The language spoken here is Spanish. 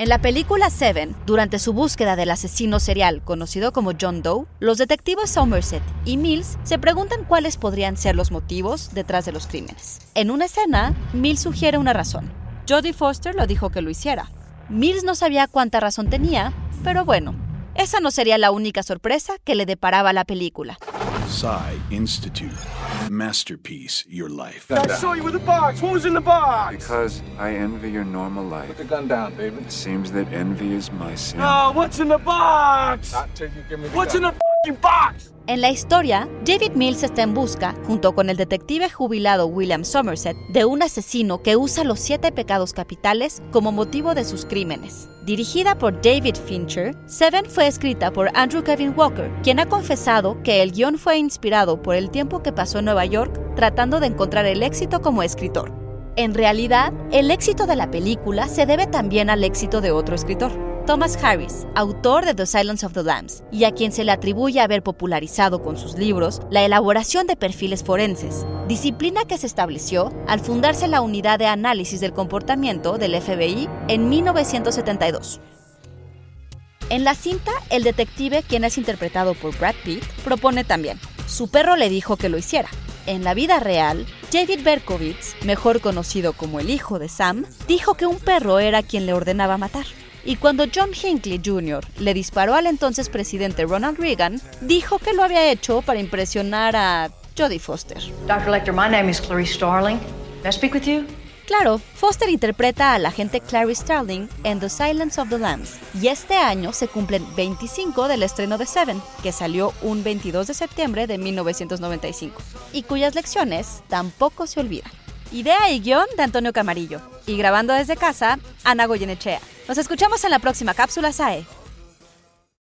En la película Seven, durante su búsqueda del asesino serial conocido como John Doe, los detectives Somerset y Mills se preguntan cuáles podrían ser los motivos detrás de los crímenes. En una escena, Mills sugiere una razón. Jodie Foster lo dijo que lo hiciera. Mills no sabía cuánta razón tenía, pero bueno, esa no sería la única sorpresa que le deparaba la película. Psy Institute. Masterpiece, your life. I saw you with the box. What was in the box? Because I envy your normal life. Put the gun down, David. It seems that envy is my sin. Oh, what's in the box? Not till you give me the What's in the box? En la historia, David Mills está en busca, junto con el detective jubilado William Somerset, de un asesino que usa los siete pecados capitales como motivo de sus crímenes. Dirigida por David Fincher, Seven fue escrita por Andrew Kevin Walker, quien ha confesado que el guion fue inspirado por el tiempo que pasó en Nueva York tratando de encontrar el éxito como escritor. En realidad, el éxito de la película se debe también al éxito de otro escritor. Thomas Harris, autor de The Silence of the Lambs, y a quien se le atribuye haber popularizado con sus libros la elaboración de perfiles forenses, disciplina que se estableció al fundarse la Unidad de Análisis del Comportamiento del FBI en 1972. En la cinta, el detective, quien es interpretado por Brad Pitt, propone también. Su perro le dijo que lo hiciera. En la vida real, David Berkowitz, mejor conocido como el hijo de Sam, dijo que un perro era quien le ordenaba matar. Y cuando John Hinckley Jr. le disparó al entonces presidente Ronald Reagan, dijo que lo había hecho para impresionar a Jodie Foster. Dr. Lecter, my name is Clarice Starling. May I speak with you? Claro, Foster interpreta a la agente Clarice Starling en The Silence of the Lambs, y este año se cumplen 25 del estreno de Seven, que salió un 22 de septiembre de 1995, y cuyas lecciones tampoco se olvidan. Idea y guion de Antonio Camarillo, y grabando desde casa, Ana Goyenechea. Nos escuchamos en la próxima cápsula SAE.